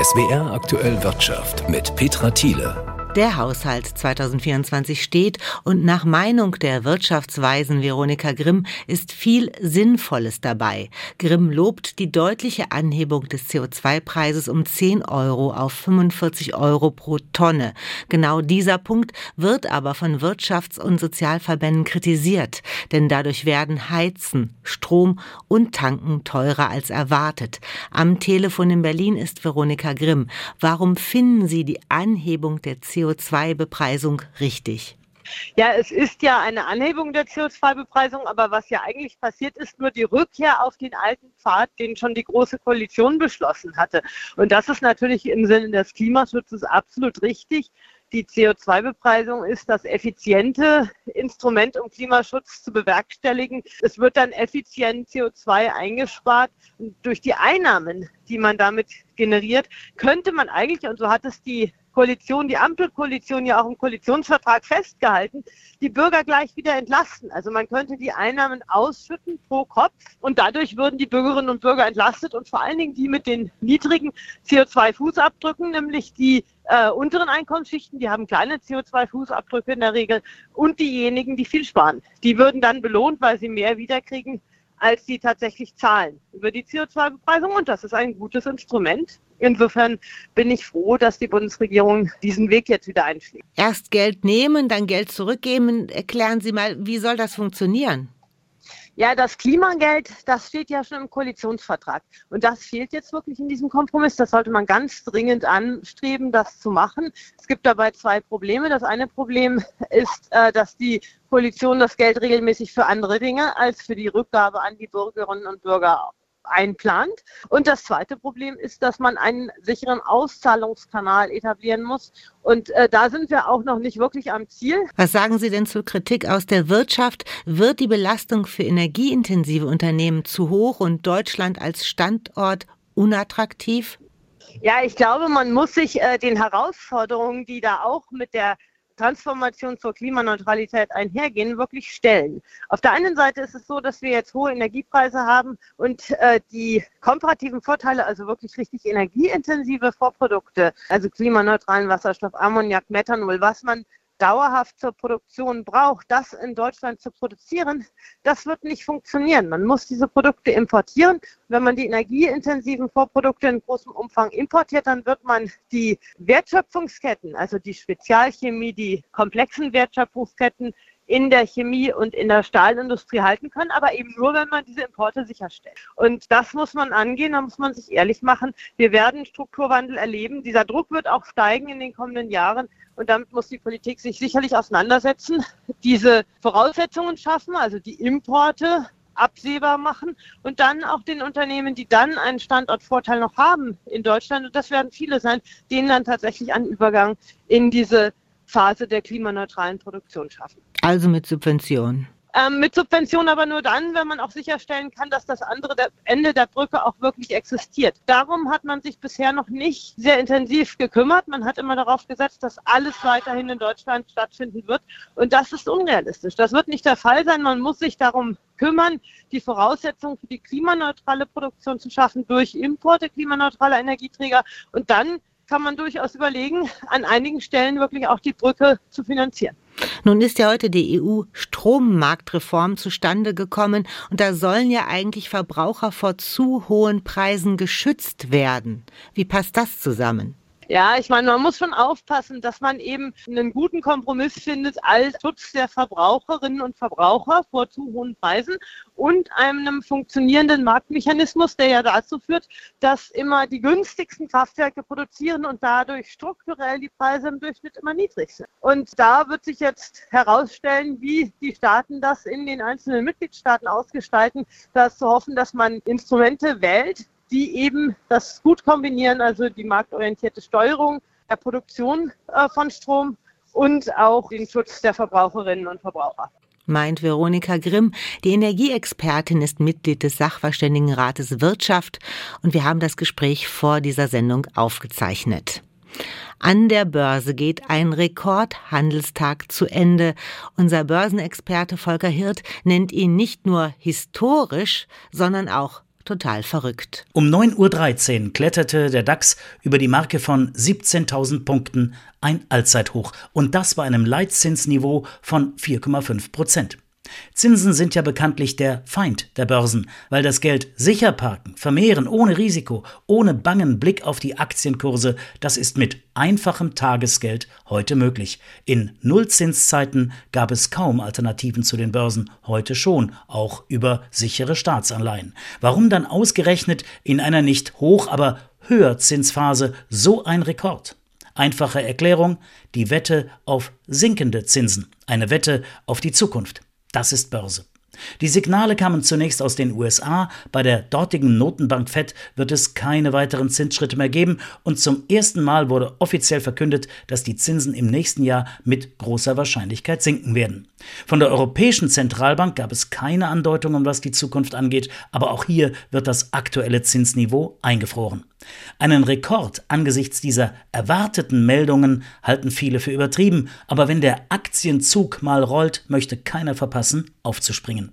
SWR aktuell Wirtschaft mit Petra Thiele. Der Haushalt 2024 steht und nach Meinung der Wirtschaftsweisen Veronika Grimm ist viel Sinnvolles dabei. Grimm lobt die deutliche Anhebung des CO2-Preises um 10 Euro auf 45 Euro pro Tonne. Genau dieser Punkt wird aber von Wirtschafts- und Sozialverbänden kritisiert, denn dadurch werden Heizen, Strom und Tanken teurer als erwartet. Am Telefon in Berlin ist Veronika Grimm. Warum finden Sie die Anhebung der CO2 CO2-Bepreisung richtig? Ja, es ist ja eine Anhebung der CO2-Bepreisung, aber was ja eigentlich passiert ist, nur die Rückkehr auf den alten Pfad, den schon die Große Koalition beschlossen hatte. Und das ist natürlich im Sinne des Klimaschutzes absolut richtig. Die CO2-Bepreisung ist das effiziente Instrument, um Klimaschutz zu bewerkstelligen. Es wird dann effizient CO2 eingespart. Und durch die Einnahmen, die man damit generiert, könnte man eigentlich, und so hat es die Koalition, die Ampelkoalition ja auch im Koalitionsvertrag festgehalten, die Bürger gleich wieder entlasten. Also man könnte die Einnahmen ausschütten pro Kopf und dadurch würden die Bürgerinnen und Bürger entlastet und vor allen Dingen die mit den niedrigen CO2-Fußabdrücken, nämlich die äh, unteren Einkommensschichten, die haben kleine CO2-Fußabdrücke in der Regel und diejenigen, die viel sparen. Die würden dann belohnt, weil sie mehr wiederkriegen, als sie tatsächlich zahlen über die CO2-Bepreisung und das ist ein gutes Instrument Insofern bin ich froh, dass die Bundesregierung diesen Weg jetzt wieder einschlägt. Erst Geld nehmen, dann Geld zurückgeben. Erklären Sie mal, wie soll das funktionieren? Ja, das Klimageld, das steht ja schon im Koalitionsvertrag. Und das fehlt jetzt wirklich in diesem Kompromiss. Das sollte man ganz dringend anstreben, das zu machen. Es gibt dabei zwei Probleme. Das eine Problem ist, äh, dass die Koalition das Geld regelmäßig für andere Dinge als für die Rückgabe an die Bürgerinnen und Bürger einplant. Und das zweite Problem ist, dass man einen sicheren Auszahlungskanal etablieren muss. Und äh, da sind wir auch noch nicht wirklich am Ziel. Was sagen Sie denn zur Kritik aus der Wirtschaft? Wird die Belastung für energieintensive Unternehmen zu hoch und Deutschland als Standort unattraktiv? Ja, ich glaube, man muss sich äh, den Herausforderungen, die da auch mit der Transformation zur Klimaneutralität einhergehen, wirklich stellen. Auf der einen Seite ist es so, dass wir jetzt hohe Energiepreise haben und äh, die komparativen Vorteile, also wirklich richtig energieintensive Vorprodukte, also klimaneutralen Wasserstoff, Ammoniak, Methanol, was man dauerhaft zur Produktion braucht, das in Deutschland zu produzieren, das wird nicht funktionieren. Man muss diese Produkte importieren. Wenn man die energieintensiven Vorprodukte in großem Umfang importiert, dann wird man die Wertschöpfungsketten, also die Spezialchemie, die komplexen Wertschöpfungsketten in der Chemie und in der Stahlindustrie halten können, aber eben nur, wenn man diese Importe sicherstellt. Und das muss man angehen, da muss man sich ehrlich machen. Wir werden Strukturwandel erleben. Dieser Druck wird auch steigen in den kommenden Jahren. Und damit muss die Politik sich sicherlich auseinandersetzen, diese Voraussetzungen schaffen, also die Importe absehbar machen und dann auch den Unternehmen, die dann einen Standortvorteil noch haben in Deutschland, und das werden viele sein, denen dann tatsächlich einen Übergang in diese Phase der klimaneutralen Produktion schaffen. Also mit Subventionen. Ähm, mit Subventionen aber nur dann, wenn man auch sicherstellen kann, dass das andere der Ende der Brücke auch wirklich existiert. Darum hat man sich bisher noch nicht sehr intensiv gekümmert. Man hat immer darauf gesetzt, dass alles weiterhin in Deutschland stattfinden wird. Und das ist unrealistisch. Das wird nicht der Fall sein. Man muss sich darum kümmern, die Voraussetzungen für die klimaneutrale Produktion zu schaffen durch Importe klimaneutraler Energieträger. Und dann kann man durchaus überlegen, an einigen Stellen wirklich auch die Brücke zu finanzieren. Nun ist ja heute die EU-Strommarktreform zustande gekommen und da sollen ja eigentlich Verbraucher vor zu hohen Preisen geschützt werden. Wie passt das zusammen? Ja, ich meine, man muss schon aufpassen, dass man eben einen guten Kompromiss findet als Schutz der Verbraucherinnen und Verbraucher vor zu hohen Preisen und einem funktionierenden Marktmechanismus, der ja dazu führt, dass immer die günstigsten Kraftwerke produzieren und dadurch strukturell die Preise im Durchschnitt immer niedrig sind. Und da wird sich jetzt herausstellen, wie die Staaten das in den einzelnen Mitgliedstaaten ausgestalten. Da ist zu hoffen, dass man Instrumente wählt, die eben das gut kombinieren, also die marktorientierte Steuerung der Produktion äh, von Strom und auch den Schutz der Verbraucherinnen und Verbraucher. Meint Veronika Grimm. Die Energieexpertin ist Mitglied des Sachverständigenrates Wirtschaft und wir haben das Gespräch vor dieser Sendung aufgezeichnet. An der Börse geht ein Rekordhandelstag zu Ende. Unser Börsenexperte Volker Hirt nennt ihn nicht nur historisch, sondern auch total verrückt. Um 9.13 Uhr kletterte der DAX über die Marke von 17.000 Punkten, ein Allzeithoch, und das bei einem Leitzinsniveau von 4,5 Prozent. Zinsen sind ja bekanntlich der Feind der Börsen, weil das Geld sicher parken, vermehren, ohne Risiko, ohne bangen Blick auf die Aktienkurse, das ist mit einfachem Tagesgeld heute möglich. In Nullzinszeiten gab es kaum Alternativen zu den Börsen, heute schon, auch über sichere Staatsanleihen. Warum dann ausgerechnet in einer nicht hoch, aber Höherzinsphase so ein Rekord? Einfache Erklärung, die Wette auf sinkende Zinsen, eine Wette auf die Zukunft. Das ist Börse. Die Signale kamen zunächst aus den USA. Bei der dortigen Notenbank Fed wird es keine weiteren Zinsschritte mehr geben und zum ersten Mal wurde offiziell verkündet, dass die Zinsen im nächsten Jahr mit großer Wahrscheinlichkeit sinken werden. Von der Europäischen Zentralbank gab es keine Andeutungen, was die Zukunft angeht, aber auch hier wird das aktuelle Zinsniveau eingefroren. Einen Rekord angesichts dieser erwarteten Meldungen halten viele für übertrieben, aber wenn der Aktienzug mal rollt, möchte keiner verpassen, aufzuspringen.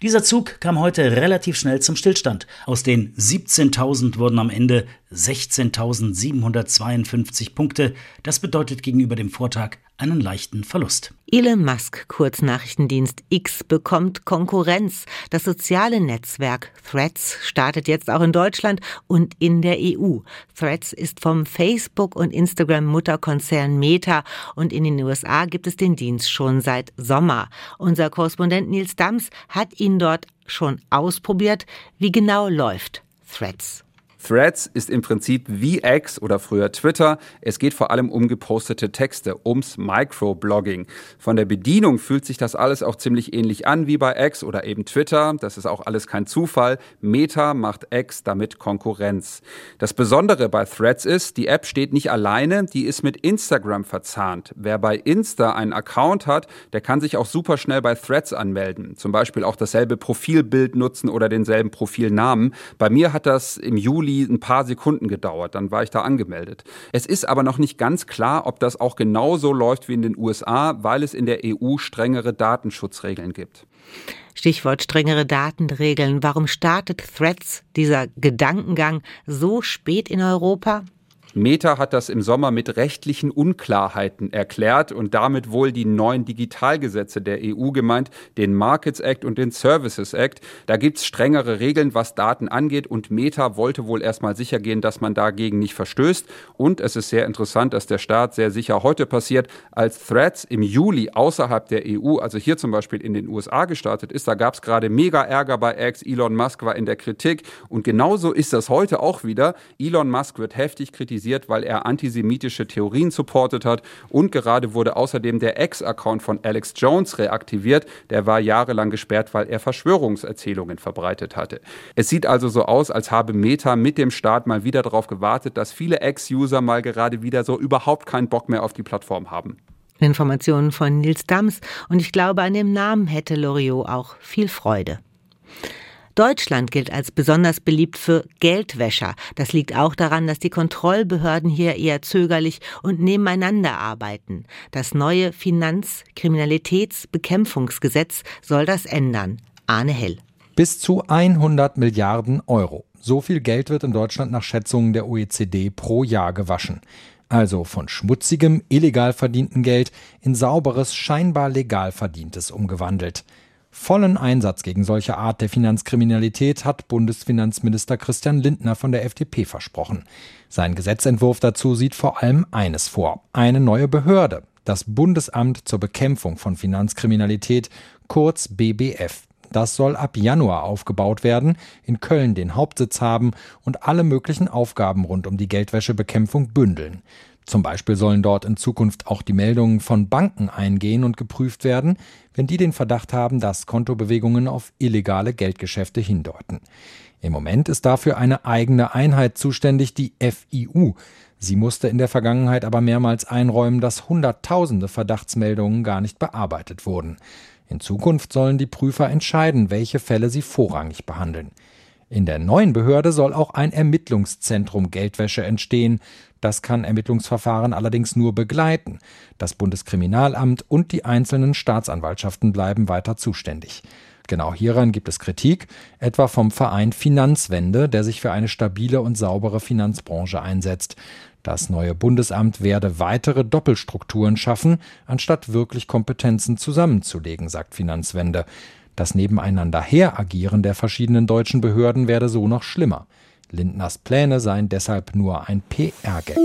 Dieser Zug kam heute relativ schnell zum Stillstand. Aus den 17.000 wurden am Ende 16.752 Punkte. Das bedeutet gegenüber dem Vortag einen leichten Verlust. Elon Musk, Kurznachrichtendienst X, bekommt Konkurrenz. Das soziale Netzwerk Threads startet jetzt auch in Deutschland und in der EU. Threads ist vom Facebook und Instagram Mutterkonzern Meta und in den USA gibt es den Dienst schon seit Sommer. Unser Korrespondent Nils Dams hat ihn dort schon ausprobiert. Wie genau läuft Threads? Threads ist im Prinzip wie X oder früher Twitter. Es geht vor allem um gepostete Texte, ums Microblogging. Von der Bedienung fühlt sich das alles auch ziemlich ähnlich an wie bei X oder eben Twitter. Das ist auch alles kein Zufall. Meta macht X damit Konkurrenz. Das Besondere bei Threads ist, die App steht nicht alleine, die ist mit Instagram verzahnt. Wer bei Insta einen Account hat, der kann sich auch super schnell bei Threads anmelden. Zum Beispiel auch dasselbe Profilbild nutzen oder denselben Profilnamen. Bei mir hat das im Juli Juli ein paar Sekunden gedauert, dann war ich da angemeldet. Es ist aber noch nicht ganz klar, ob das auch genauso läuft wie in den USA, weil es in der EU strengere Datenschutzregeln gibt. Stichwort strengere Datenregeln. Warum startet Threads, dieser Gedankengang, so spät in Europa? Meta hat das im Sommer mit rechtlichen Unklarheiten erklärt und damit wohl die neuen Digitalgesetze der EU gemeint, den Markets Act und den Services Act. Da gibt's strengere Regeln, was Daten angeht und Meta wollte wohl erstmal sicher gehen, dass man dagegen nicht verstößt. Und es ist sehr interessant, dass der Start sehr sicher heute passiert, als Threads im Juli außerhalb der EU, also hier zum Beispiel in den USA gestartet ist. Da gab's gerade mega Ärger bei X. Elon Musk war in der Kritik und genauso ist das heute auch wieder. Elon Musk wird heftig kritisiert kritisiert, weil er antisemitische Theorien supportet hat. Und gerade wurde außerdem der Ex-Account von Alex Jones reaktiviert. Der war jahrelang gesperrt, weil er Verschwörungserzählungen verbreitet hatte. Es sieht also so aus, als habe Meta mit dem Start mal wieder darauf gewartet, dass viele Ex-User mal gerade wieder so überhaupt keinen Bock mehr auf die Plattform haben. Informationen von Nils Dams und ich glaube, an dem Namen hätte Loriot auch viel Freude. Deutschland gilt als besonders beliebt für Geldwäscher. Das liegt auch daran, dass die Kontrollbehörden hier eher zögerlich und nebeneinander arbeiten. Das neue Finanzkriminalitätsbekämpfungsgesetz soll das ändern. Arne Hell. Bis zu 100 Milliarden Euro. So viel Geld wird in Deutschland nach Schätzungen der OECD pro Jahr gewaschen. Also von schmutzigem, illegal verdienten Geld in sauberes, scheinbar legal verdientes umgewandelt. Vollen Einsatz gegen solche Art der Finanzkriminalität hat Bundesfinanzminister Christian Lindner von der FDP versprochen. Sein Gesetzentwurf dazu sieht vor allem eines vor. Eine neue Behörde, das Bundesamt zur Bekämpfung von Finanzkriminalität, kurz BBF. Das soll ab Januar aufgebaut werden, in Köln den Hauptsitz haben und alle möglichen Aufgaben rund um die Geldwäschebekämpfung bündeln. Zum Beispiel sollen dort in Zukunft auch die Meldungen von Banken eingehen und geprüft werden, wenn die den Verdacht haben, dass Kontobewegungen auf illegale Geldgeschäfte hindeuten. Im Moment ist dafür eine eigene Einheit zuständig, die FIU. Sie musste in der Vergangenheit aber mehrmals einräumen, dass Hunderttausende Verdachtsmeldungen gar nicht bearbeitet wurden. In Zukunft sollen die Prüfer entscheiden, welche Fälle sie vorrangig behandeln. In der neuen Behörde soll auch ein Ermittlungszentrum Geldwäsche entstehen. Das kann Ermittlungsverfahren allerdings nur begleiten. Das Bundeskriminalamt und die einzelnen Staatsanwaltschaften bleiben weiter zuständig. Genau hieran gibt es Kritik, etwa vom Verein Finanzwende, der sich für eine stabile und saubere Finanzbranche einsetzt. Das neue Bundesamt werde weitere Doppelstrukturen schaffen, anstatt wirklich Kompetenzen zusammenzulegen, sagt Finanzwende. Das Nebeneinander heragieren der verschiedenen deutschen Behörden werde so noch schlimmer. Lindners Pläne seien deshalb nur ein PR-Gag.